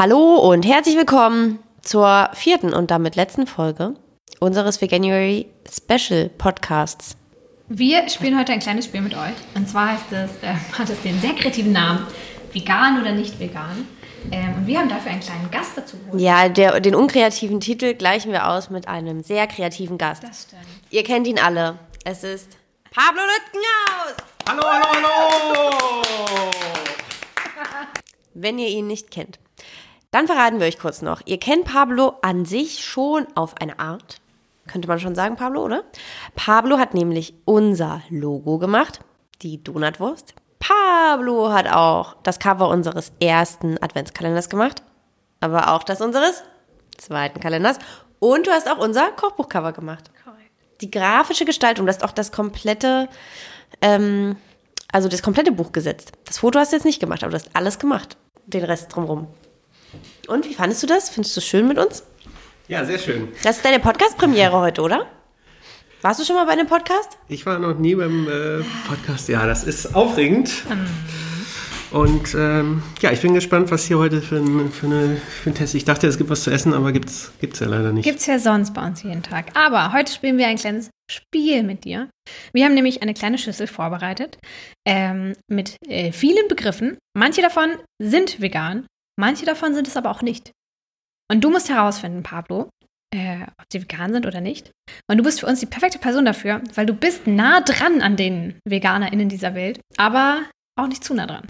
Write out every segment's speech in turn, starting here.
Hallo und herzlich willkommen zur vierten und damit letzten Folge unseres Veganuary Special Podcasts. Wir spielen heute ein kleines Spiel mit euch. Und zwar heißt es, äh, hat es den sehr kreativen Namen Vegan oder nicht vegan. Ähm, und wir haben dafür einen kleinen Gast dazu geholt. Ja, der, den unkreativen Titel gleichen wir aus mit einem sehr kreativen Gast. Das stimmt. Ihr kennt ihn alle. Es ist Pablo Lütgenhaus. Hallo, hallo, hallo! Wenn ihr ihn nicht kennt. Dann verraten wir euch kurz noch. Ihr kennt Pablo an sich schon auf eine Art. Könnte man schon sagen, Pablo, oder? Pablo hat nämlich unser Logo gemacht, die Donutwurst. Pablo hat auch das Cover unseres ersten Adventskalenders gemacht, aber auch das unseres zweiten Kalenders. Und du hast auch unser Kochbuchcover gemacht. Die grafische Gestaltung, du hast auch das komplette, ähm, also das komplette Buch gesetzt. Das Foto hast du jetzt nicht gemacht, aber du hast alles gemacht. Den Rest drumrum. Und wie fandest du das? Findest du es schön mit uns? Ja, sehr schön. Das ist deine Podcast-Premiere heute, oder? Warst du schon mal bei einem Podcast? Ich war noch nie beim äh, Podcast. Ja, das ist aufregend. Und ähm, ja, ich bin gespannt, was hier heute für ein, für, eine, für ein Test. Ich dachte, es gibt was zu essen, aber gibt's gibt's ja leider nicht. Gibt's ja sonst bei uns jeden Tag. Aber heute spielen wir ein kleines Spiel mit dir. Wir haben nämlich eine kleine Schüssel vorbereitet ähm, mit äh, vielen Begriffen. Manche davon sind vegan, manche davon sind es aber auch nicht. Und du musst herausfinden, Pablo, äh, ob sie vegan sind oder nicht. Und du bist für uns die perfekte Person dafür, weil du bist nah dran an den VeganerInnen dieser Welt, aber auch nicht zu nah dran.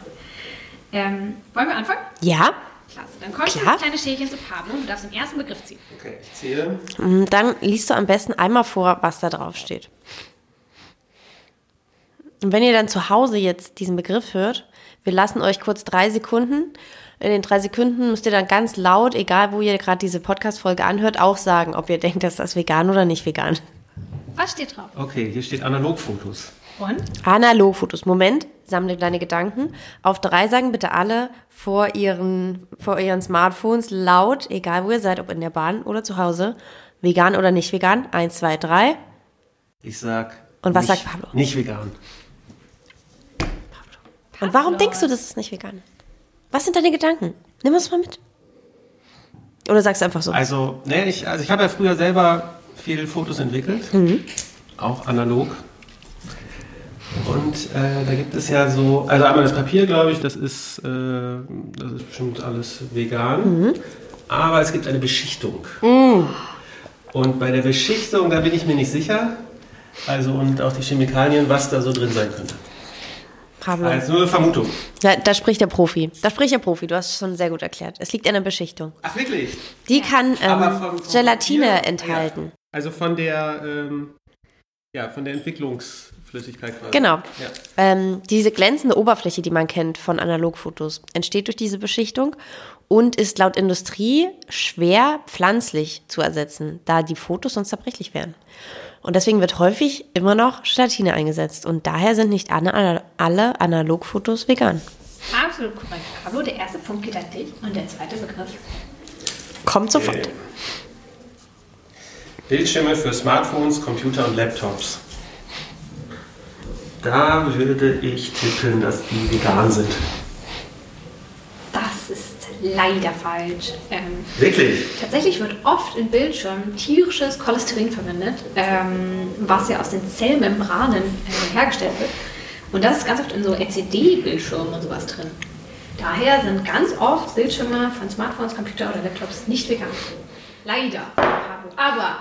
Ähm, wollen wir anfangen? Ja. Klasse. Dann kommt Klar. das kleine Schälchen zu Pablo und du darfst den ersten Begriff ziehen. Okay, ich zähle. Mm, Dann liest du am besten einmal vor, was da drauf steht. Und wenn ihr dann zu Hause jetzt diesen Begriff hört, wir lassen euch kurz drei Sekunden. In den drei Sekunden müsst ihr dann ganz laut, egal wo ihr gerade diese Podcast-Folge anhört, auch sagen, ob ihr denkt, dass das vegan oder nicht vegan. Was steht drauf? Okay, hier steht Analogfotos. Und? Analogfotos. Moment, sammle deine Gedanken. Auf drei sagen bitte alle vor ihren, vor ihren Smartphones laut, egal wo ihr seid, ob in der Bahn oder zu Hause, vegan oder nicht vegan. Eins, zwei, drei. Ich sag. Und was nicht, sagt Pablo? Nicht vegan. Und warum denkst du, das ist nicht vegan? Was sind deine Gedanken? Nimm uns mal mit. Oder sagst du einfach so? Also, ne, ich, also ich habe ja früher selber viele Fotos entwickelt. Auch analog. Und äh, da gibt es ja so, also einmal das Papier, glaube ich, das ist, äh, das ist bestimmt alles vegan. Aber es gibt eine Beschichtung. Und bei der Beschichtung, da bin ich mir nicht sicher. Also und auch die Chemikalien, was da so drin sein könnte. Pablo. Also nur eine Vermutung. Da, da spricht der Profi. Da spricht der Profi. Du hast es schon sehr gut erklärt. Es liegt an der Beschichtung. Ach wirklich? Die kann ähm, vom- vom Gelatine Papier- enthalten. Ja. Also von der, ähm, ja, von der Entwicklungsflüssigkeit quasi. Genau. Ja. Ähm, diese glänzende Oberfläche, die man kennt von Analogfotos, entsteht durch diese Beschichtung und ist laut Industrie schwer pflanzlich zu ersetzen, da die Fotos sonst zerbrechlich wären. Und deswegen wird häufig immer noch Gelatine eingesetzt. Und daher sind nicht alle, alle Analogfotos vegan. Absolut korrekt. Pablo, der erste Punkt geht an dich und der zweite Begriff. Kommt sofort. Okay. Bildschirme für Smartphones, Computer und Laptops. Da würde ich tippen, dass die vegan sind. Leider falsch. Ähm, Wirklich? tatsächlich wird oft in Bildschirmen tierisches Cholesterin verwendet, ähm, was ja aus den Zellmembranen äh, hergestellt wird. Und das ist ganz oft in so LCD-Bildschirmen und sowas drin. Daher sind ganz oft Bildschirme von Smartphones, Computer oder Laptops nicht vegan. Leider, Pablo. Aber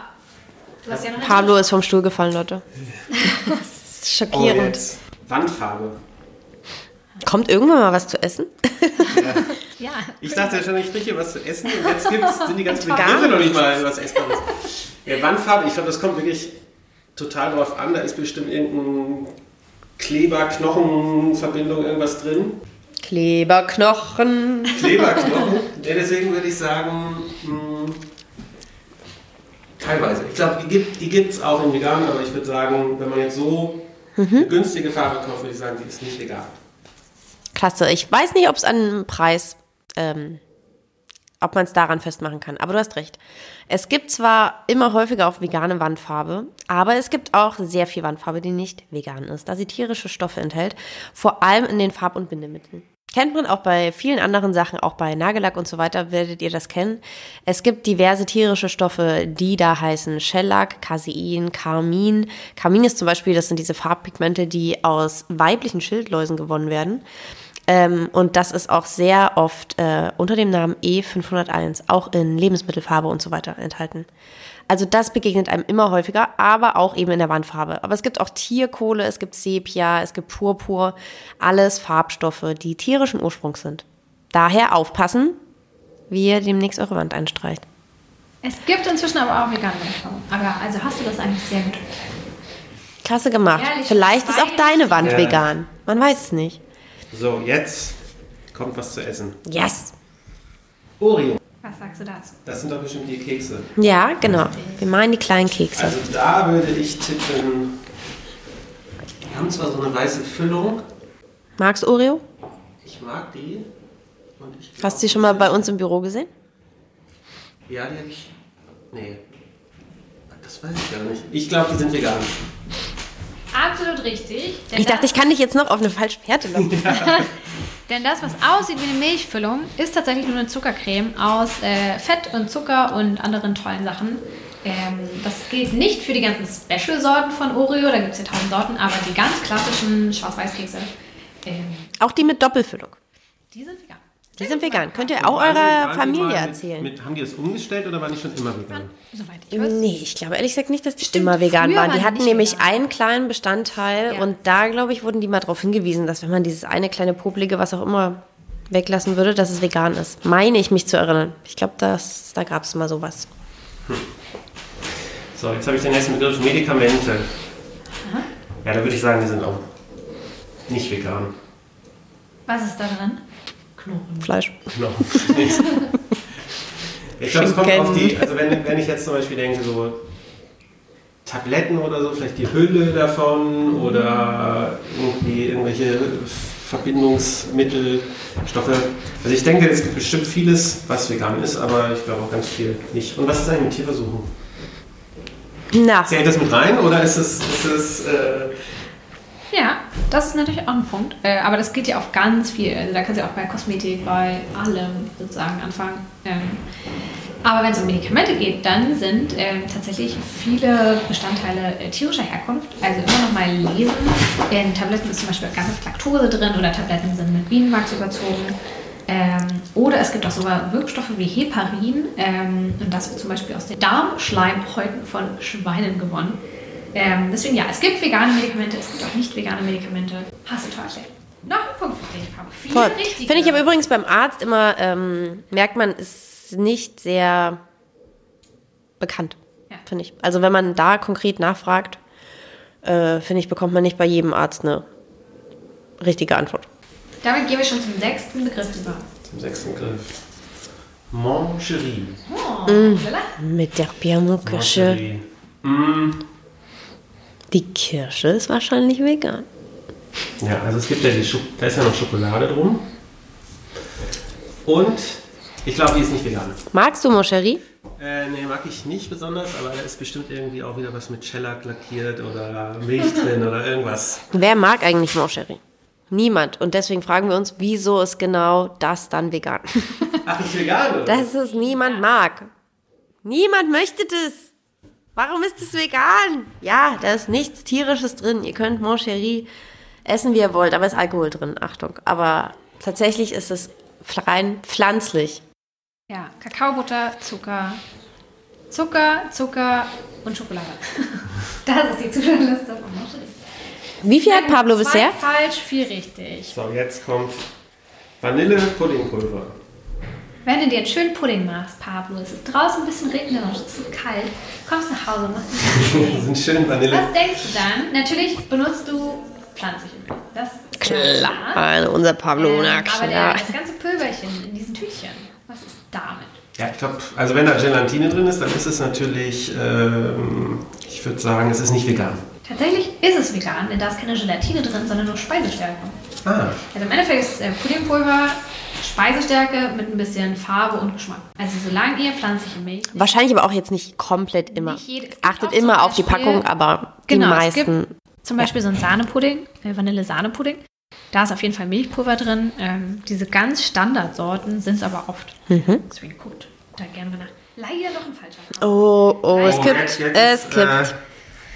du hast ja noch Pablo ist vom Stuhl gefallen, Leute. Das ist Oh, schockierend. jetzt. Wandfarbe. Kommt irgendwann mal was zu essen? Ja, Ich dachte ja schon, ich kriege hier was zu essen und jetzt gibt's, sind die ganzen Begriffe noch nicht mal was Essbares. Ja, Wandfarbe, ich glaube, das kommt wirklich total drauf an. Da ist bestimmt irgendein Kleber, Knochenverbindung, irgendwas drin. Kleberknochen. Kleberknochen. ja, deswegen würde ich sagen, mh, teilweise. Ich glaube, die gibt gibt's auch in vegan, aber ich würde sagen, wenn man jetzt so eine günstige Farbe kauft, würde ich sagen, die ist nicht vegan. Klasse. Ich weiß nicht, ob es an Preis, ähm, ob man es daran festmachen kann. Aber du hast recht. Es gibt zwar immer häufiger auch vegane Wandfarbe, aber es gibt auch sehr viel Wandfarbe, die nicht vegan ist, da sie tierische Stoffe enthält. Vor allem in den Farb- und Bindemitteln. Kennt man auch bei vielen anderen Sachen, auch bei Nagellack und so weiter werdet ihr das kennen. Es gibt diverse tierische Stoffe, die da heißen Shellac, Casein, Carmin. Carmin ist zum Beispiel, das sind diese Farbpigmente, die aus weiblichen Schildläusen gewonnen werden. Ähm, und das ist auch sehr oft äh, unter dem Namen E501, auch in Lebensmittelfarbe und so weiter enthalten. Also das begegnet einem immer häufiger, aber auch eben in der Wandfarbe. Aber es gibt auch Tierkohle, es gibt Sepia, es gibt Purpur, alles Farbstoffe, die tierischen Ursprungs sind. Daher aufpassen, wie ihr demnächst eure Wand einstreicht. Es gibt inzwischen aber auch vegane Wandfarben. Aber also hast du das eigentlich sehr gut. Klasse gemacht. Ehrlich, Vielleicht ist auch deine Wand Ja. vegan. Man weiß es nicht. So, jetzt kommt was zu essen. Yes. Oreo. Was sagst du dazu? Das sind doch bestimmt die Kekse. Ja, genau. Wir meinen die kleinen Kekse. Also da würde ich tippen. Die haben zwar so eine weiße Füllung. Magst du Oreo? Ich mag die. Und ich Hast du sie schon mal bei uns im Büro gesehen? Ja, die habe ich. Nee. Das weiß ich gar nicht. Ich glaube, die sind vegan. Absolut richtig. Ich dachte, ich kann dich jetzt noch auf eine falsche Fährte locken. Denn das, was aussieht wie eine Milchfüllung, ist tatsächlich nur eine Zuckercreme aus äh, Fett und Zucker und anderen tollen Sachen. Ähm, das gilt nicht für die ganzen Special-Sorten von Oreo, da gibt es ja tausend Sorten, aber die ganz klassischen Schwarz-Weiß-Kekse, ähm, Auch die mit Doppelfüllung. die sind. Die sind vegan. Könnt ihr auch eurer Familie mit- erzählen? Mit, haben die das umgestellt oder waren die schon immer vegan? Soweit ich weiß. Nee, ich glaube ehrlich gesagt nicht, dass die Stimmt, immer vegan waren. waren Die hatten nämlich vegan. einen kleinen Bestandteil Ja. und da, glaube ich, wurden die mal darauf hingewiesen, dass wenn man dieses eine kleine popelige, was auch immer, weglassen würde, dass es vegan ist. Meine ich mich zu erinnern. Ich glaube, das- da gab es mal sowas. So, jetzt habe ich den nächsten Begriff Medikamente. Ja, da würde ich sagen, die sind auch nicht vegan. Was ist da drin? Knochen. Fleisch. Genau. ich glaube, es kommt auf die, also wenn, wenn ich jetzt zum Beispiel denke, so Tabletten oder so, vielleicht die Hülle davon oder irgendwie irgendwelche Verbindungsmittel, Stoffe. Also ich denke, es gibt bestimmt vieles, was vegan ist, aber ich glaube auch ganz viel nicht. Und was ist eigentlich mit Tierversuchen? Na, Zählt das mit rein oder ist es, ist es äh, Ja, das ist natürlich auch ein Punkt. Äh, aber das geht ja auf ganz viel. Also da kannst du auch bei Kosmetik, bei allem sozusagen anfangen. Ähm, aber wenn es um Medikamente geht, dann sind ähm, tatsächlich viele Bestandteile äh, tierischer Herkunft. Also immer noch mal lesen. In Tabletten ist zum Beispiel ganz viel Laktose drin oder Tabletten sind mit Bienenwachs überzogen. Ähm, oder es gibt auch sogar Wirkstoffe wie Heparin. Ähm, und das wird zum Beispiel aus den Darmschleimhäuten von Schweinen gewonnen. Ähm, deswegen ja, es gibt vegane Medikamente, es gibt auch nicht vegane Medikamente. Hast du erklärt. Noch ein Punkt für dich, Papa. Viele Voll. richtige. Finde ich aber übrigens beim Arzt immer, ähm, merkt man, ist nicht sehr bekannt. Ja. Finde ich. Also wenn man da konkret nachfragt, äh, finde ich, bekommt man nicht bei jedem Arzt eine richtige Antwort. Damit gehen wir schon zum sechsten Begriff über. zum sechsten Begriff? Mancherie. Oh, Mm. Mit der Piano-Kirsche. Mancherie. Mm, Die Kirsche ist wahrscheinlich vegan. Ja, also es gibt ja die Schok da ist ja noch Schokolade drum. Und ich glaube, die ist nicht vegan. Magst du Moscherie? Äh, nee, mag ich nicht besonders, aber da ist bestimmt irgendwie auch wieder was mit Shellac lackiert oder Milch drin oder irgendwas. Wer mag eigentlich Moscherie? Niemand. Und deswegen fragen wir uns, wieso ist genau das dann vegan? Ach, ist vegan, oder? Dass es niemand mag. Niemand möchte das. Warum ist es vegan? Ja, da ist nichts Tierisches drin. Ihr könnt Moncherie essen, wie ihr wollt, aber es ist Alkohol drin. Achtung. Aber tatsächlich ist es rein pflanzlich. Ja, Kakaobutter, Zucker, Zucker, Zucker und Schokolade. Das ist die Zutatenliste von Moscherie. Wie viel hat Pablo Zwei bisher? falsch, vier richtig. So, jetzt kommt Vanille-Puddingpulver. Wenn du dir jetzt schön Pudding machst, Pablo, es ist draußen ein bisschen regnerisch, es ist kalt, kommst nach Hause und machst ein bisschen Das sind schön Vanille. Was denkst du dann? Natürlich benutzt du pflanzliche Milch. Das ist Klar, also unser Pablo, Ähm, na aber der, klar. das ganze Pülverchen in diesen Tütchen, was ist damit? Ja, ich glaube, also wenn da Gelatine drin ist, dann ist es natürlich, ähm, ich würde sagen, es ist nicht vegan. Tatsächlich ist es vegan, denn da ist keine Gelatine drin, sondern nur Speisestärke. Ah, Also im Endeffekt ist äh, Puddingpulver Speisestärke mit ein bisschen Farbe und Geschmack. Also solange ihr pflanzliche Milch Wahrscheinlich aber auch jetzt nicht komplett immer. Nicht jede- es Achtet immer auf die Packung, aber die Genau, es meisten. gibt zum Beispiel so einen Sahnepudding, äh, Vanille-Sahnepudding. Da ist auf jeden Fall Milchpulver drin. Ähm, diese ganz Standardsorten sind es aber oft. Mhm. Deswegen guckt da gerne mal nach. Leider noch ein falscher. Oh, oh, es Oh, gibt, jetzt- jetzt es ist, gibt. Äh,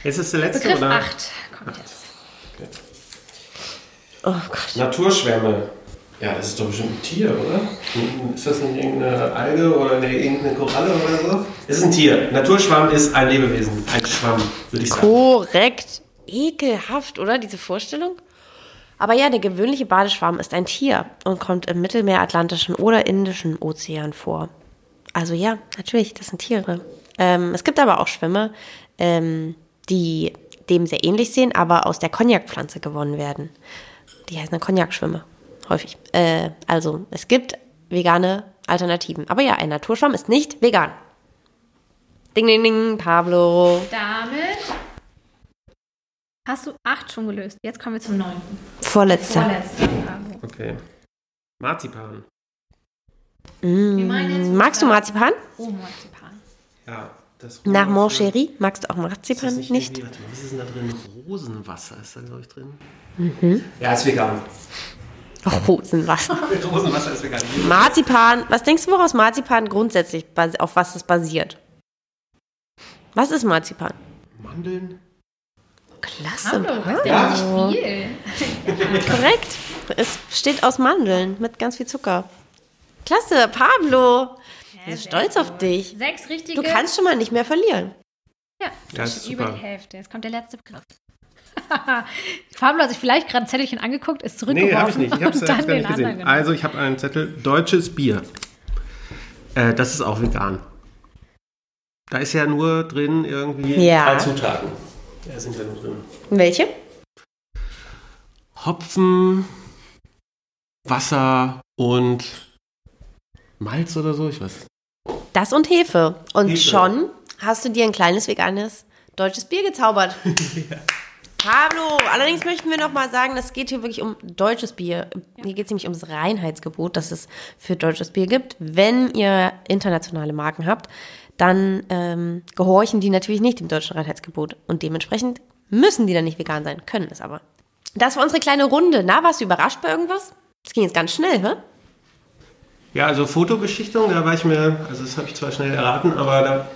jetzt ist der letzte, Begriff oder? 8 kommt jetzt. oh Gott. Naturschwämme. Ja, das ist doch bestimmt ein Tier, oder? Ist das nicht irgendeine Alge oder eine, irgendeine Koralle oder so? Es ist ein Tier. Naturschwamm ist ein Lebewesen. Ein Schwamm, würde ich sagen. Korrekt. Ekelhaft, oder? Diese Vorstellung? Aber ja, der gewöhnliche Badeschwamm ist ein Tier und kommt im Mittelmeer, Atlantischen oder Indischen Ozean vor. Also ja, natürlich, das sind Tiere. Ähm, es gibt aber auch Schwämme, ähm, die dem sehr ähnlich sehen, aber aus der Cognacpflanze gewonnen werden. Die heißen dann Cognac-Schwimme, häufig. Äh, also es gibt vegane Alternativen. Aber ja, ein Naturschwamm ist nicht vegan. Ding, ding, ding, Pablo. Damit hast du 8 schon gelöst. Jetzt kommen wir zum 9. Vorletzter. Vorletzter. Pablo. Okay. Marzipan. Mm, Magst du Marzipan? Oh, Marzipan. Ja, das Nach Rosenwasser- Moncherie? Magst du auch Ist Marzipan das nicht? nicht, warte mal, Was ist denn da drin? Rosenwasser ist da, glaube ich, drin. Ja, ist vegan. Oh, Rosenwasser. Rosenwasser ist vegan. Marzipan. Was denkst du, woraus Marzipan grundsätzlich, auf was es basiert? Was ist Marzipan? Mandeln? Klasse. Was Ja. viel? Korrekt. Es besteht aus Mandeln mit ganz viel Zucker. Klasse, Pablo. Ich bin stolz auf gut. dich. Sechs richtige. Du kannst schon mal nicht mehr verlieren. Ja, Ja, das ist ist über super. die Hälfte. Jetzt kommt der letzte Begriff. Pablo hat sich vielleicht gerade ein Zettelchen angeguckt, ist Nee, zurückgeworfen. habe ich nicht. Ich habe es gar nicht gesehen. genommen. Also, ich habe einen Zettel. Deutsches Bier. Äh, das ist auch vegan. Da ist ja nur drin irgendwie Ja. drei Zutaten. Da sind ja nur drin. Welche? Hopfen, Wasser und Malz oder so, ich weiß. Das und Hefe. Und Hefe. schon hast du dir ein kleines veganes deutsches Bier gezaubert. Pablo, allerdings möchten wir noch mal sagen, es geht hier wirklich um deutsches Bier. Hier geht es nämlich ums Reinheitsgebot, das es für deutsches Bier gibt. Wenn ihr internationale Marken habt, dann ähm, gehorchen die natürlich nicht dem deutschen Reinheitsgebot. Und dementsprechend müssen die dann nicht vegan sein, können es aber. Das war unsere kleine Runde. Na, warst du überrascht bei irgendwas? Das ging jetzt ganz schnell, hä? Ja, also Fotobeschichtung, da war ich mir, also das habe ich zwar schnell erraten, aber da,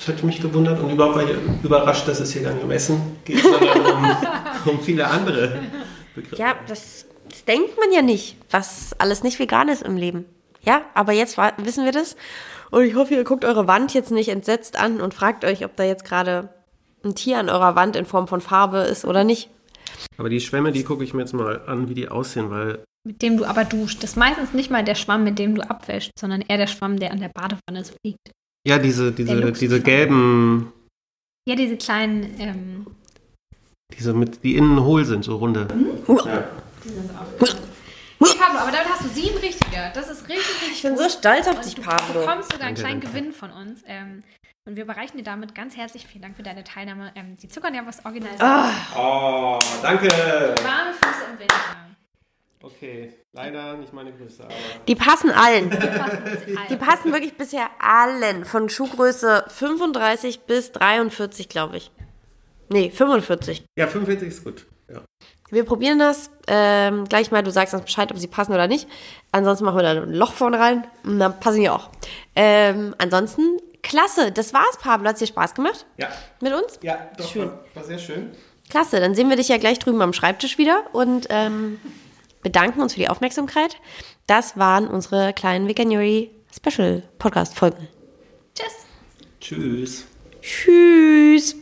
das hätte mich gewundert und überhaupt war ich überrascht, dass es hier gar nicht um Essen geht, sondern um, um viele andere Begriffe. Ja, das, das denkt man ja nicht, was alles nicht vegan ist im Leben. Ja, aber jetzt wissen wir das. Und ich hoffe, ihr guckt eure Wand jetzt nicht entsetzt an und fragt euch, ob da jetzt gerade ein Tier an eurer Wand in Form von Farbe ist oder nicht. Aber die Schwämme, die gucke ich mir jetzt mal an, wie die aussehen, weil Mit dem du aber duscht. Das ist meistens nicht mal der Schwamm, mit dem du abwäschst, sondern eher der Schwamm, der an der Badewanne so liegt. Ja, diese, diese, diese gelben, Ja, diese kleinen, ähm, diese mit, die innen hohl sind, so runde. Ja. die sind so auch. Nee, Pablo, aber damit hast du sieben richtige. Das ist richtig, richtig Ich bin gut. so stolz auf Und dich, du Pablo. bekommst sogar einen kleinen danke. Gewinn von uns. Ähm, und wir überreichen dir damit ganz herzlich vielen Dank für deine Teilnahme. Ähm, die Zuckern ja was Original. Oh, danke. Warme Füße im Winter. Okay, leider nicht meine Größe, aber Die passen allen. Die Die passen wirklich bisher allen. Von Schuhgröße 35 bis 43, glaube ich. Nee, 45. ja, 45 ist gut. Ja. Wir probieren das. Ähm, gleich mal, du sagst uns Bescheid, ob sie passen oder nicht. Ansonsten machen wir da ein Loch vorne rein und dann passen die auch. Ähm, ansonsten, klasse. Das war's, Pablo. Hat dir Spaß gemacht Ja, mit uns? ja doch, Schön. War, war sehr schön. Klasse. Dann sehen wir dich ja gleich drüben am Schreibtisch wieder und ähm, bedanken uns für die Aufmerksamkeit. Das waren unsere kleinen Veganuary Special Podcast Folgen. Tschüss. Tschüss. Tschüss.